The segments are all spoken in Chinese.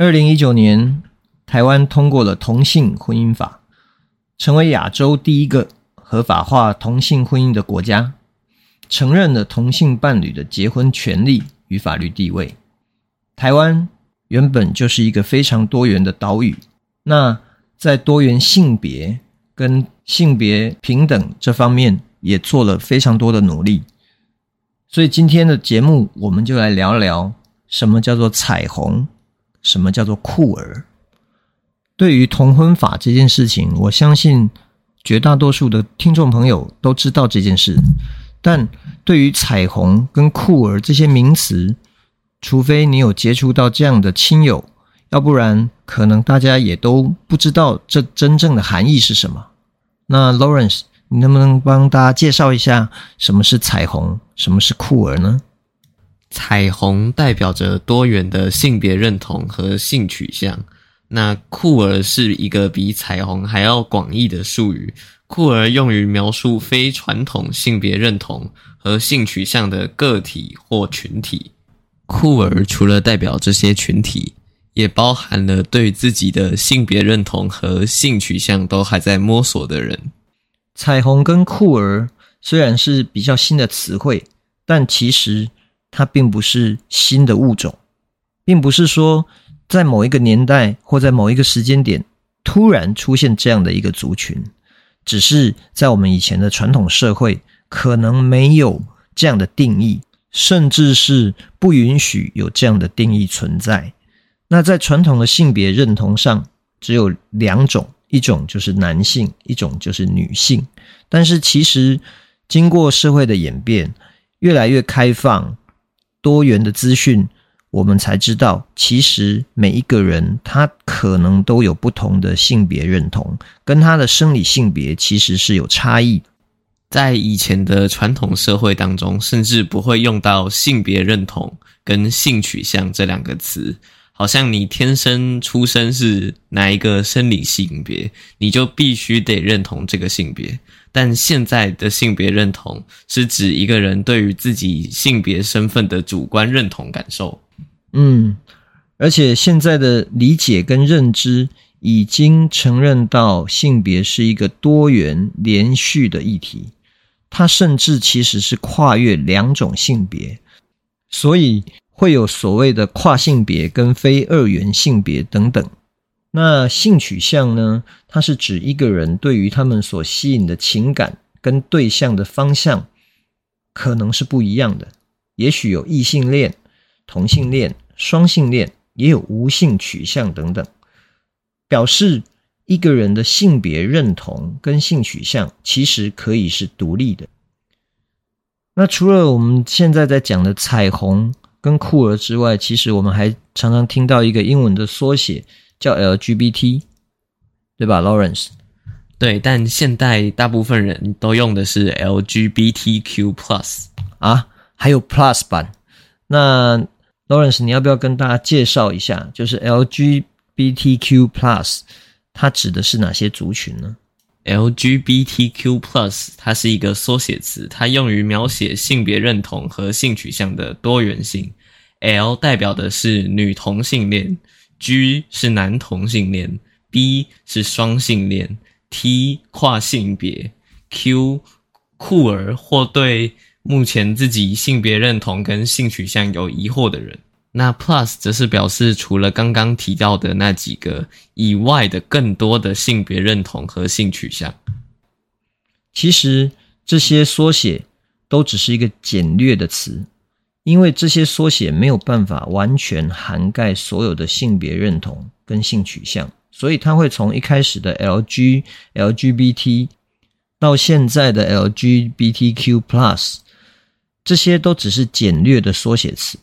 二零一九年，台湾通过了同性婚姻法，成为亚洲第一个合法化同性婚姻的国家，承认了同性伴侣的结婚权利与法律地位。台湾原本就是一个非常多元的岛屿，那在多元性别跟性别平等这方面也做了非常多的努力。所以今天的节目，我们就来聊聊什么叫做彩虹。什么叫做酷儿？对于同婚法这件事情，我相信绝大多数的听众朋友都知道这件事。但对于彩虹跟酷儿这些名词，除非你有接触到这样的亲友，要不然可能大家也都不知道这真正的含义是什么。那 Lawrence，你能不能帮大家介绍一下什么是彩虹，什么是酷儿呢？彩虹代表着多元的性别认同和性取向，那酷儿是一个比彩虹还要广义的术语。酷儿用于描述非传统性别认同和性取向的个体或群体。酷儿除了代表这些群体，也包含了对自己的性别认同和性取向都还在摸索的人。彩虹跟酷儿虽然是比较新的词汇，但其实。它并不是新的物种，并不是说在某一个年代或在某一个时间点突然出现这样的一个族群，只是在我们以前的传统社会可能没有这样的定义，甚至是不允许有这样的定义存在。那在传统的性别认同上，只有两种，一种就是男性，一种就是女性。但是其实经过社会的演变，越来越开放。多元的资讯，我们才知道，其实每一个人他可能都有不同的性别认同，跟他的生理性别其实是有差异。在以前的传统社会当中，甚至不会用到性别认同跟性取向这两个词。好像你天生出生是哪一个生理性别，你就必须得认同这个性别。但现在的性别认同是指一个人对于自己性别身份的主观认同感受。嗯，而且现在的理解跟认知已经承认到性别是一个多元连续的议题，它甚至其实是跨越两种性别，所以。会有所谓的跨性别跟非二元性别等等。那性取向呢？它是指一个人对于他们所吸引的情感跟对象的方向可能是不一样的。也许有异性恋、同性恋、双性恋，也有无性取向等等，表示一个人的性别认同跟性取向其实可以是独立的。那除了我们现在在讲的彩虹。跟酷儿之外，其实我们还常常听到一个英文的缩写叫 LGBT，对吧，Lawrence？对，但现代大部分人都用的是 LGBTQ plus 啊，还有 plus 版。那 Lawrence，你要不要跟大家介绍一下，就是 LGBTQ plus 它指的是哪些族群呢？LGBTQ+，Plus 它是一个缩写词，它用于描写性别认同和性取向的多元性。L 代表的是女同性恋，G 是男同性恋，B 是双性恋，T 跨性别，Q 酷儿或对目前自己性别认同跟性取向有疑惑的人。那 Plus 则是表示除了刚刚提到的那几个以外的更多的性别认同和性取向。其实这些缩写都只是一个简略的词，因为这些缩写没有办法完全涵盖所有的性别认同跟性取向。所以它会从一开始的 LG、LGBT 到现在的 LGBTQ Plus，这些都只是简略的缩写词。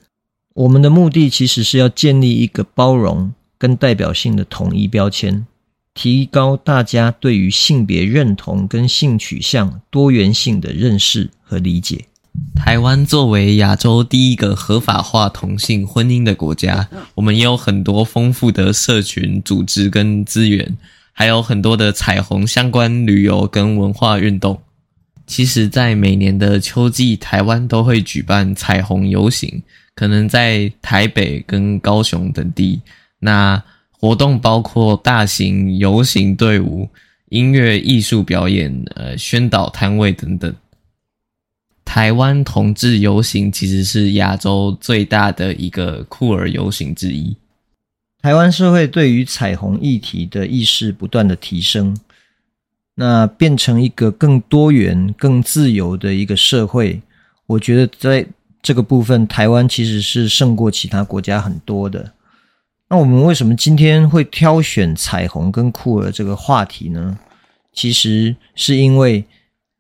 我们的目的其实是要建立一个包容跟代表性的统一标签，提高大家对于性别认同跟性取向多元性的认识和理解。台湾作为亚洲第一个合法化同性婚姻的国家，我们也有很多丰富的社群组织跟资源，还有很多的彩虹相关旅游跟文化运动。其实，在每年的秋季，台湾都会举办彩虹游行，可能在台北跟高雄等地。那活动包括大型游行队伍、音乐艺术表演、呃宣导摊位等等。台湾同志游行其实是亚洲最大的一个酷儿游行之一。台湾社会对于彩虹议题的意识不断的提升，那变成一个更多元、更自由的一个社会。我觉得在这个部分，台湾其实是胜过其他国家很多的。那我们为什么今天会挑选彩虹跟酷儿这个话题呢？其实是因为。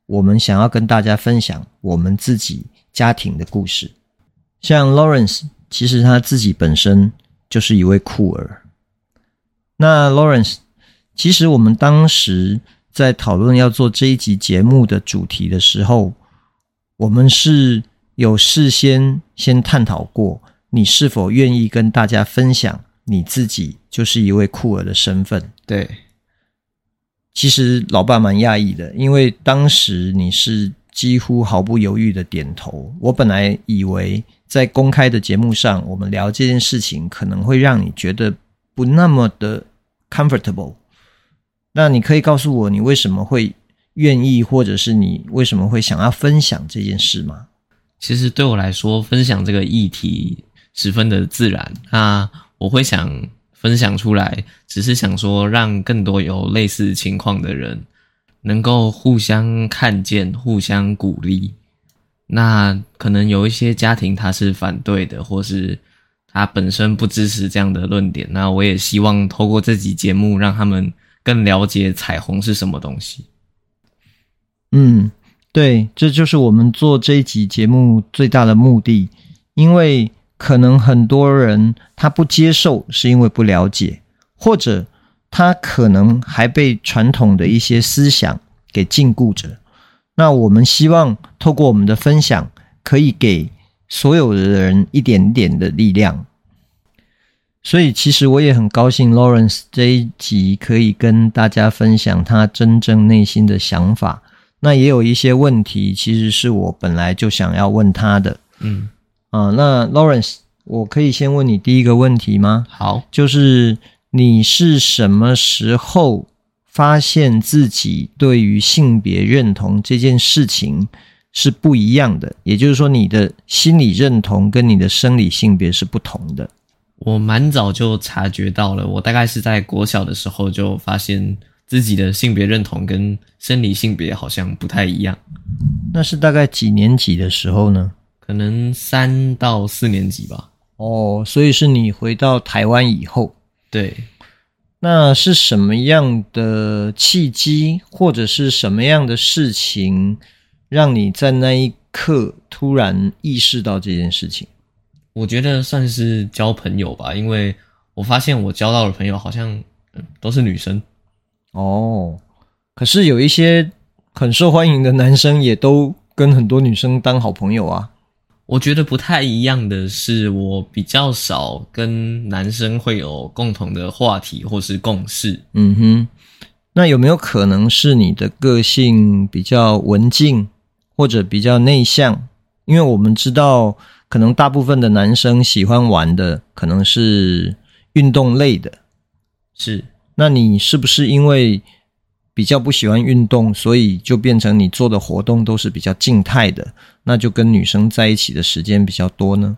我们想要跟大家分享我们自己家庭的故事。像 Lawrence，其实他自己本身就是一位酷儿。那 Lawrence，其实我们当时在讨论要做这一集节目的主题的时候，我们是有事先先探讨过，你是否愿意跟大家分享你自己就是一位酷儿的身份？对。其实老爸蛮讶异的，因为当时你是几乎毫不犹豫的点头。我本来以为在公开的节目上，我们聊这件事情可能会让你觉得不那么的 comfortable。那你可以告诉我，你为什么会愿意，或者是你为什么会想要分享这件事吗？其实对我来说，分享这个议题十分的自然。那我会想。分享出来，只是想说，让更多有类似情况的人能够互相看见、互相鼓励。那可能有一些家庭他是反对的，或是他本身不支持这样的论点。那我也希望透过这集节目，让他们更了解彩虹是什么东西。嗯，对，这就是我们做这一集节目最大的目的，因为。可能很多人他不接受，是因为不了解，或者他可能还被传统的一些思想给禁锢着。那我们希望透过我们的分享，可以给所有的人一点点的力量。所以，其实我也很高兴，Lawrence 这一集可以跟大家分享他真正内心的想法。那也有一些问题，其实是我本来就想要问他的。嗯。啊，那 Lawrence，我可以先问你第一个问题吗？好，就是你是什么时候发现自己对于性别认同这件事情是不一样的？也就是说，你的心理认同跟你的生理性别是不同的。我蛮早就察觉到了，我大概是在国小的时候就发现自己的性别认同跟生理性别好像不太一样。那是大概几年级的时候呢？可能三到四年级吧。哦，所以是你回到台湾以后。对。那是什么样的契机，或者是什么样的事情，让你在那一刻突然意识到这件事情？我觉得算是交朋友吧，因为我发现我交到的朋友好像都是女生。哦，可是有一些很受欢迎的男生也都跟很多女生当好朋友啊。我觉得不太一样的是，我比较少跟男生会有共同的话题或是共识。嗯哼，那有没有可能是你的个性比较文静，或者比较内向？因为我们知道，可能大部分的男生喜欢玩的可能是运动类的。是，那你是不是因为比较不喜欢运动，所以就变成你做的活动都是比较静态的？那就跟女生在一起的时间比较多呢。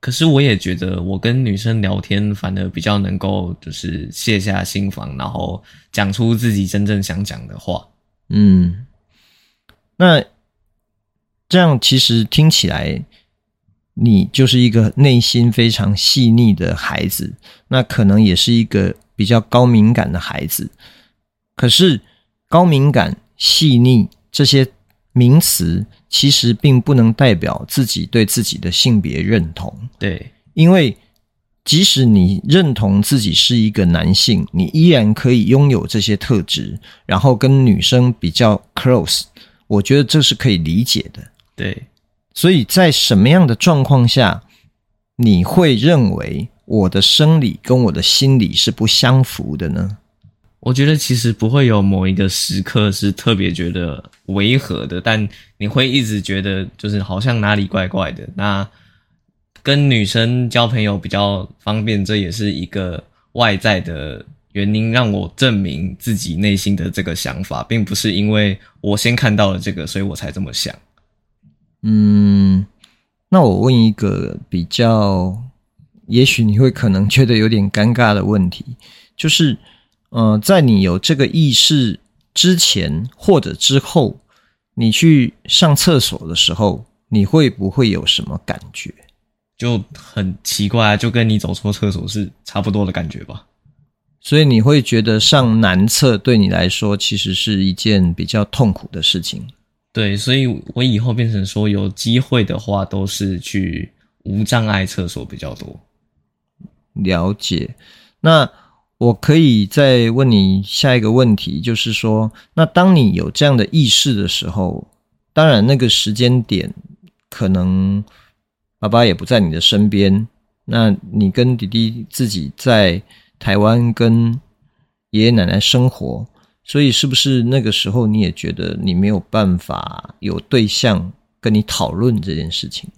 可是我也觉得，我跟女生聊天反而比较能够，就是卸下心防，然后讲出自己真正想讲的话。嗯，那这样其实听起来，你就是一个内心非常细腻的孩子。那可能也是一个比较高敏感的孩子。可是高敏感、细腻这些名词，其实并不能代表自己对自己的性别认同。对，因为即使你认同自己是一个男性，你依然可以拥有这些特质，然后跟女生比较 close。我觉得这是可以理解的。对，所以在什么样的状况下，你会认为我的生理跟我的心理是不相符的呢？我觉得其实不会有某一个时刻是特别觉得违和的，但你会一直觉得就是好像哪里怪怪的。那跟女生交朋友比较方便，这也是一个外在的原因，让我证明自己内心的这个想法，并不是因为我先看到了这个，所以我才这么想。嗯，那我问一个比较，也许你会可能觉得有点尴尬的问题，就是。呃，在你有这个意识之前或者之后，你去上厕所的时候，你会不会有什么感觉？就很奇怪啊，就跟你走错厕所是差不多的感觉吧。所以你会觉得上男厕对你来说其实是一件比较痛苦的事情。对，所以我以后变成说有机会的话，都是去无障碍厕所比较多。了解，那。我可以再问你下一个问题，就是说，那当你有这样的意识的时候，当然那个时间点可能爸爸也不在你的身边，那你跟弟弟自己在台湾跟爷爷奶奶生活，所以是不是那个时候你也觉得你没有办法有对象跟你讨论这件事情？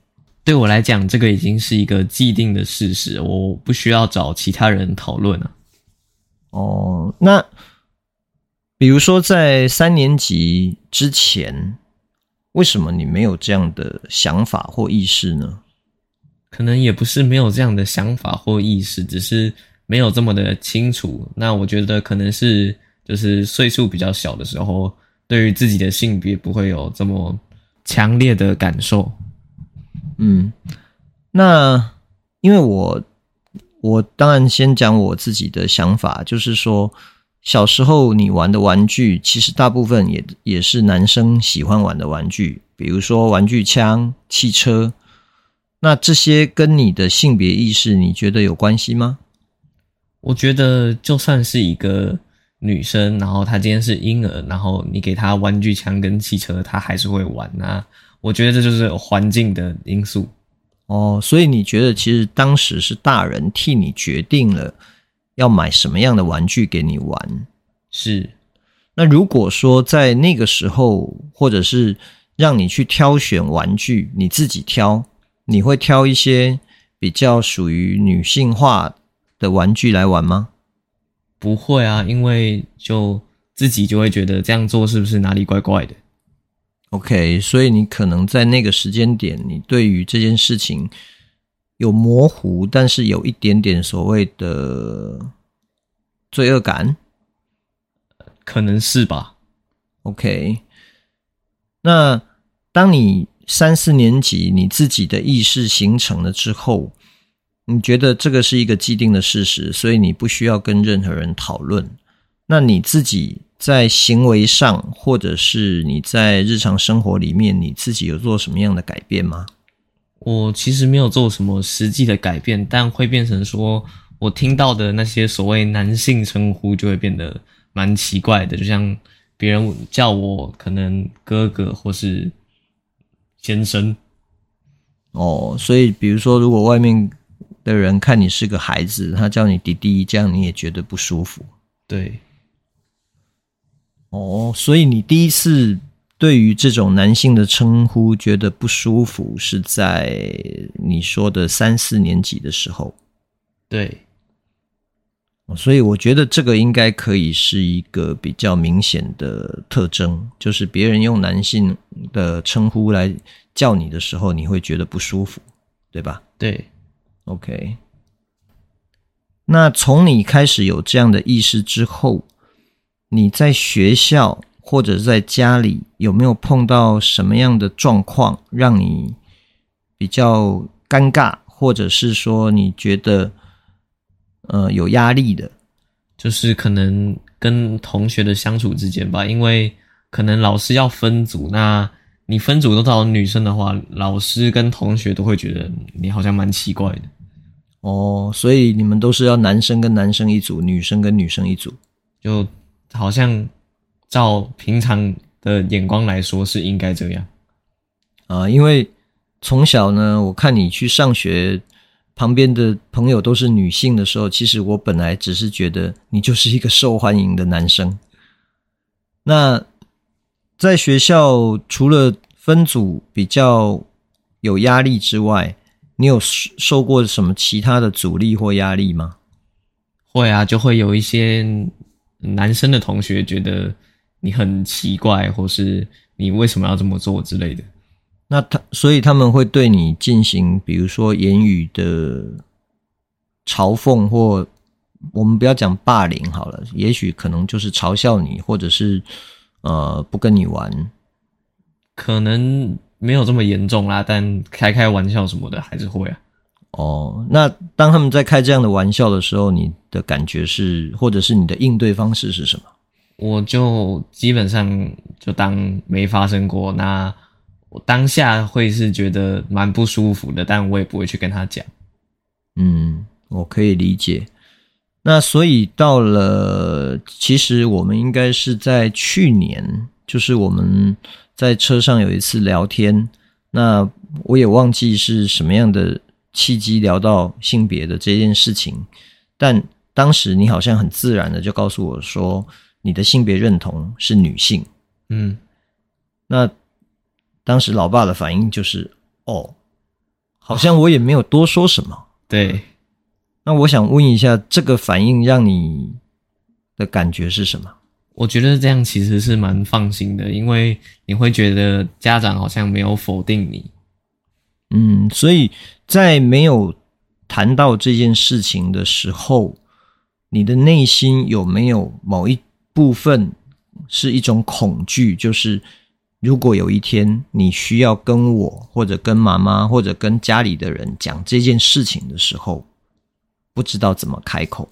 对我来讲，这个已经是一个既定的事实，我不需要找其他人讨论了。哦，那比如说在三年级之前，为什么你没有这样的想法或意识呢？可能也不是没有这样的想法或意识，只是没有这么的清楚。那我觉得可能是就是岁数比较小的时候，对于自己的性别不会有这么强烈的感受。嗯，那因为我。我当然先讲我自己的想法，就是说，小时候你玩的玩具，其实大部分也也是男生喜欢玩的玩具，比如说玩具枪、汽车。那这些跟你的性别意识，你觉得有关系吗？我觉得就算是一个女生，然后她今天是婴儿，然后你给她玩具枪跟汽车，她还是会玩啊。我觉得这就是环境的因素。哦，所以你觉得其实当时是大人替你决定了要买什么样的玩具给你玩？是。那如果说在那个时候，或者是让你去挑选玩具，你自己挑，你会挑一些比较属于女性化的玩具来玩吗？不会啊，因为就自己就会觉得这样做是不是哪里怪怪的？OK，所以你可能在那个时间点，你对于这件事情有模糊，但是有一点点所谓的罪恶感，可能是吧。OK，那当你三四年级，你自己的意识形成了之后，你觉得这个是一个既定的事实，所以你不需要跟任何人讨论。那你自己。在行为上，或者是你在日常生活里面，你自己有做什么样的改变吗？我其实没有做什么实际的改变，但会变成说，我听到的那些所谓男性称呼就会变得蛮奇怪的，就像别人叫我可能哥哥或是先生。哦，所以比如说，如果外面的人看你是个孩子，他叫你弟弟，这样你也觉得不舒服。对。哦，所以你第一次对于这种男性的称呼觉得不舒服，是在你说的三四年级的时候。对，所以我觉得这个应该可以是一个比较明显的特征，就是别人用男性的称呼来叫你的时候，你会觉得不舒服，对吧？对，OK。那从你开始有这样的意识之后，你在学校或者在家里有没有碰到什么样的状况，让你比较尴尬，或者是说你觉得呃有压力的？就是可能跟同学的相处之间吧，因为可能老师要分组，那你分组都找女生的话，老师跟同学都会觉得你好像蛮奇怪的。哦，所以你们都是要男生跟男生一组，女生跟女生一组，就好像照平常的眼光来说是应该这样啊，因为从小呢，我看你去上学。旁边的朋友都是女性的时候，其实我本来只是觉得你就是一个受欢迎的男生。那在学校除了分组比较有压力之外，你有受过什么其他的阻力或压力吗？会啊，就会有一些男生的同学觉得你很奇怪，或是你为什么要这么做之类的。那他所以他们会对你进行，比如说言语的嘲讽，或我们不要讲霸凌好了，也许可能就是嘲笑你，或者是呃不跟你玩，可能没有这么严重啦，但开开玩笑什么的还是会啊。哦，那当他们在开这样的玩笑的时候，你的感觉是，或者是你的应对方式是什么？我就基本上就当没发生过那。我当下会是觉得蛮不舒服的，但我也不会去跟他讲。嗯，我可以理解。那所以到了，其实我们应该是在去年，就是我们在车上有一次聊天，那我也忘记是什么样的契机聊到性别的这件事情，但当时你好像很自然的就告诉我说，你的性别认同是女性。嗯，那。当时老爸的反应就是：“哦，好像我也没有多说什么。”对，那我想问一下，这个反应让你的感觉是什么？我觉得这样其实是蛮放心的，因为你会觉得家长好像没有否定你。嗯，所以在没有谈到这件事情的时候，你的内心有没有某一部分是一种恐惧？就是。如果有一天你需要跟我或者跟妈妈或者跟家里的人讲这件事情的时候，不知道怎么开口，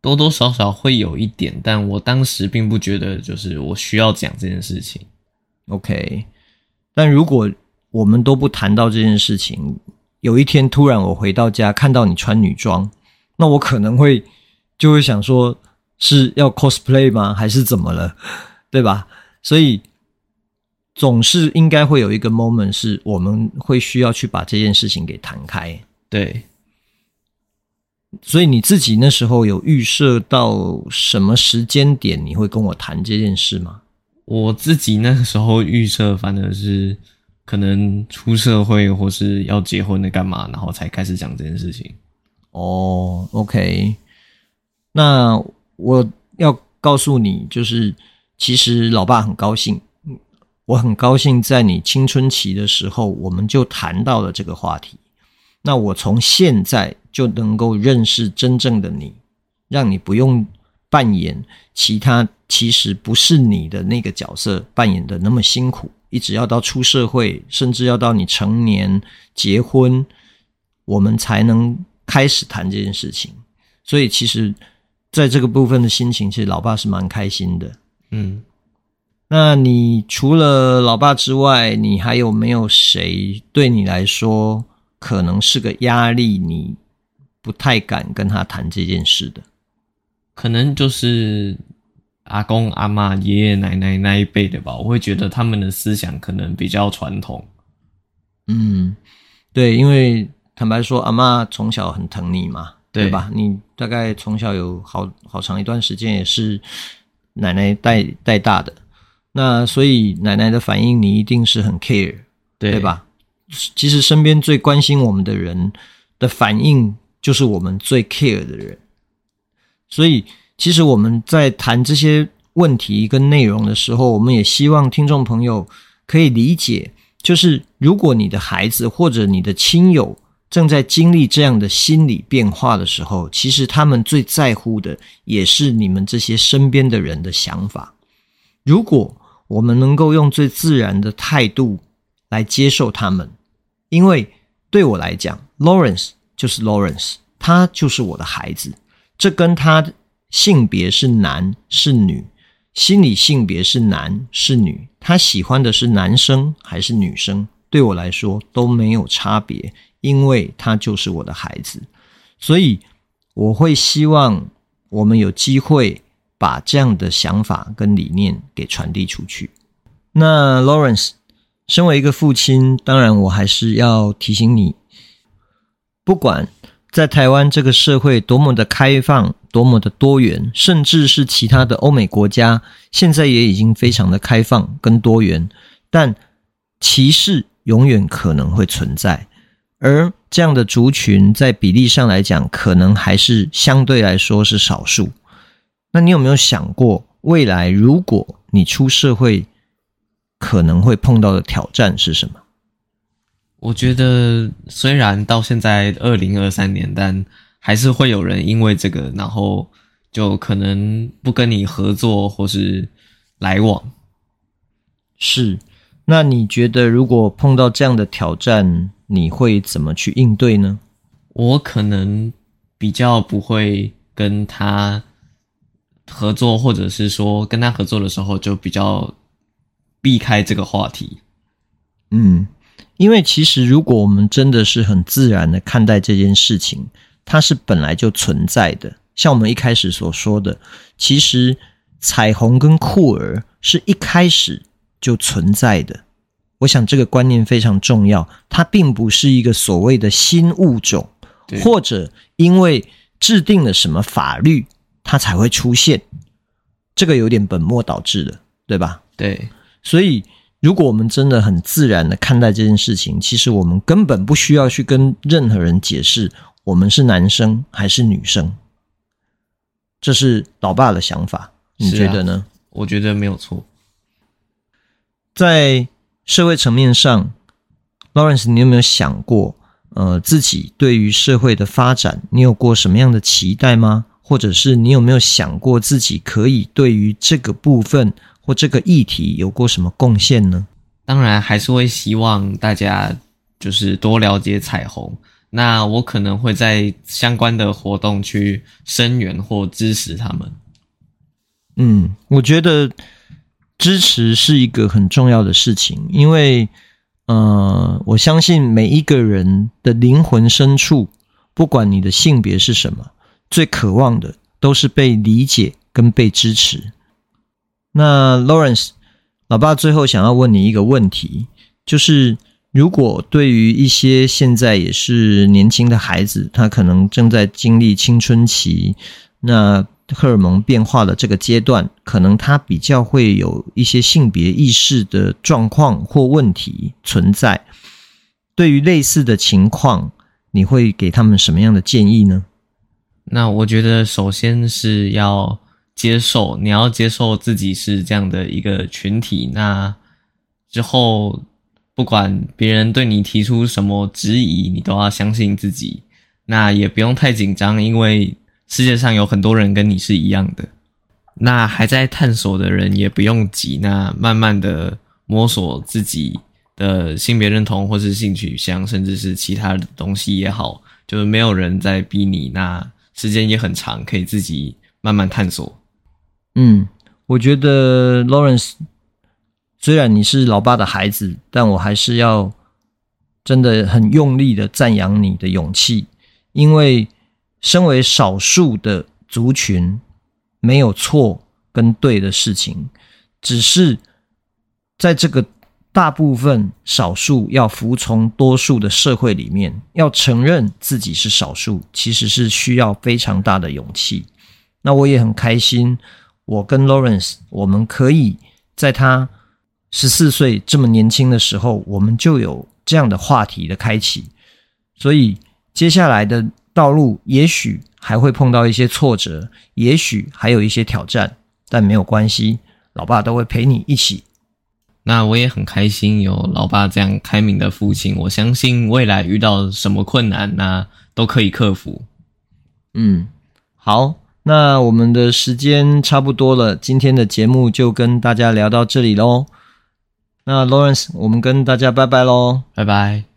多多少少会有一点，但我当时并不觉得就是我需要讲这件事情。OK，但如果我们都不谈到这件事情，有一天突然我回到家看到你穿女装，那我可能会就会想说是要 cosplay 吗？还是怎么了？对吧？所以。总是应该会有一个 moment，是我们会需要去把这件事情给谈开。对，所以你自己那时候有预设到什么时间点你会跟我谈这件事吗？我自己那个时候预设，反正是可能出社会或是要结婚的干嘛，然后才开始讲这件事情。哦，OK，那我要告诉你，就是其实老爸很高兴。我很高兴在你青春期的时候，我们就谈到了这个话题。那我从现在就能够认识真正的你，让你不用扮演其他其实不是你的那个角色，扮演的那么辛苦，一直要到出社会，甚至要到你成年结婚，我们才能开始谈这件事情。所以，其实在这个部分的心情，其实老爸是蛮开心的。嗯。那你除了老爸之外，你还有没有谁对你来说可能是个压力？你不太敢跟他谈这件事的，可能就是阿公、阿妈、爷爷奶奶那一辈的吧。我会觉得他们的思想可能比较传统。嗯，对，因为坦白说，阿妈从小很疼你嘛，对，对吧？你大概从小有好好长一段时间也是奶奶带带大的。那所以奶奶的反应你一定是很 care，对，对吧？其实身边最关心我们的人的反应，就是我们最 care 的人。所以其实我们在谈这些问题跟内容的时候，我们也希望听众朋友可以理解，就是如果你的孩子或者你的亲友正在经历这样的心理变化的时候，其实他们最在乎的也是你们这些身边的人的想法。如果我们能够用最自然的态度来接受他们，因为对我来讲，Lawrence 就是 Lawrence，他就是我的孩子。这跟他性别是男是女，心理性别是男是女，他喜欢的是男生还是女生，对我来说都没有差别，因为他就是我的孩子，所以我会希望我们有机会把这样的想法跟理念给传递出去。那 Lawrence，身为一个父亲，当然我还是要提醒你，不管在台湾这个社会多么的开放，多么的多元，甚至是其他的欧美国家，现在也已经非常的开放跟多元，但歧视永远可能会存在，而这样的族群在比例上来讲，可能还是相对来说是少数。那你有没有想过，未来如果你出社会，可能会碰到的挑战是什么？我觉得，虽然到现在二零二三年，但还是会有人因为这个，然后就可能不跟你合作或是来往。是，那你觉得如果碰到这样的挑战，你会怎么去应对呢？我可能比较不会跟他合作，或者是说跟他合作的时候就比较避开这个话题。嗯。因为其实，如果我们真的是很自然的看待这件事情，它是本来就存在的。像我们一开始所说的，其实彩虹跟酷儿是一开始就存在的。我想这个观念非常重要，它并不是一个所谓的新物种，或者因为制定了什么法律，它才会出现。这个有点本末倒置的，对吧？对，所以。如果我们真的很自然的看待这件事情，其实我们根本不需要去跟任何人解释我们是男生还是女生。这是老爸的想法，你觉得呢？啊，我觉得没有错。在社会层面上，Lawrence，你有没有想过，呃，自己对于社会的发展，你有过什么样的期待吗？或者是你有没有想过自己可以对于这个部分？或这个议题有过什么贡献呢？当然还是会希望大家就是多了解彩虹。那我可能会在相关的活动去声援或支持他们。嗯，我觉得支持是一个很重要的事情，因为呃，我相信每一个人的灵魂深处，不管你的性别是什么，最渴望的都是被理解跟被支持。那 Lawrence，老爸最后想要问你一个问题，就是如果对于一些现在也是年轻的孩子，他可能正在经历青春期，那荷尔蒙变化的这个阶段，可能他比较会有一些性别意识的状况或问题存在。对于类似的情况，你会给他们什么样的建议呢？那我觉得首先是要。接受，你要接受自己是这样的一个群体。那之后，不管别人对你提出什么质疑，你都要相信自己。那也不用太紧张，因为世界上有很多人跟你是一样的。那还在探索的人也不用急，那慢慢的摸索自己的性别认同，或是性取向，甚至是其他的东西也好，就是没有人在逼你。那时间也很长，可以自己慢慢探索。嗯，我觉得 Lawrence 虽然你是老爸的孩子，但我还是要真的很用力的赞扬你的勇气，因为身为少数的族群，没有错跟对的事情，只是在这个大部分少数要服从多数的社会里面，要承认自己是少数，其实是需要非常大的勇气。那我也很开心。我跟 Lawrence，我们可以在他十四岁这么年轻的时候，我们就有这样的话题的开启。所以接下来的道路，也许还会碰到一些挫折，也许还有一些挑战，但没有关系，老爸都会陪你一起。那我也很开心有老爸这样开明的父亲，我相信未来遇到什么困难，那都可以克服。嗯，好。那我们的时间差不多了，今天的节目就跟大家聊到这里喽。那 Lawrence，我们跟大家拜拜喽，拜拜。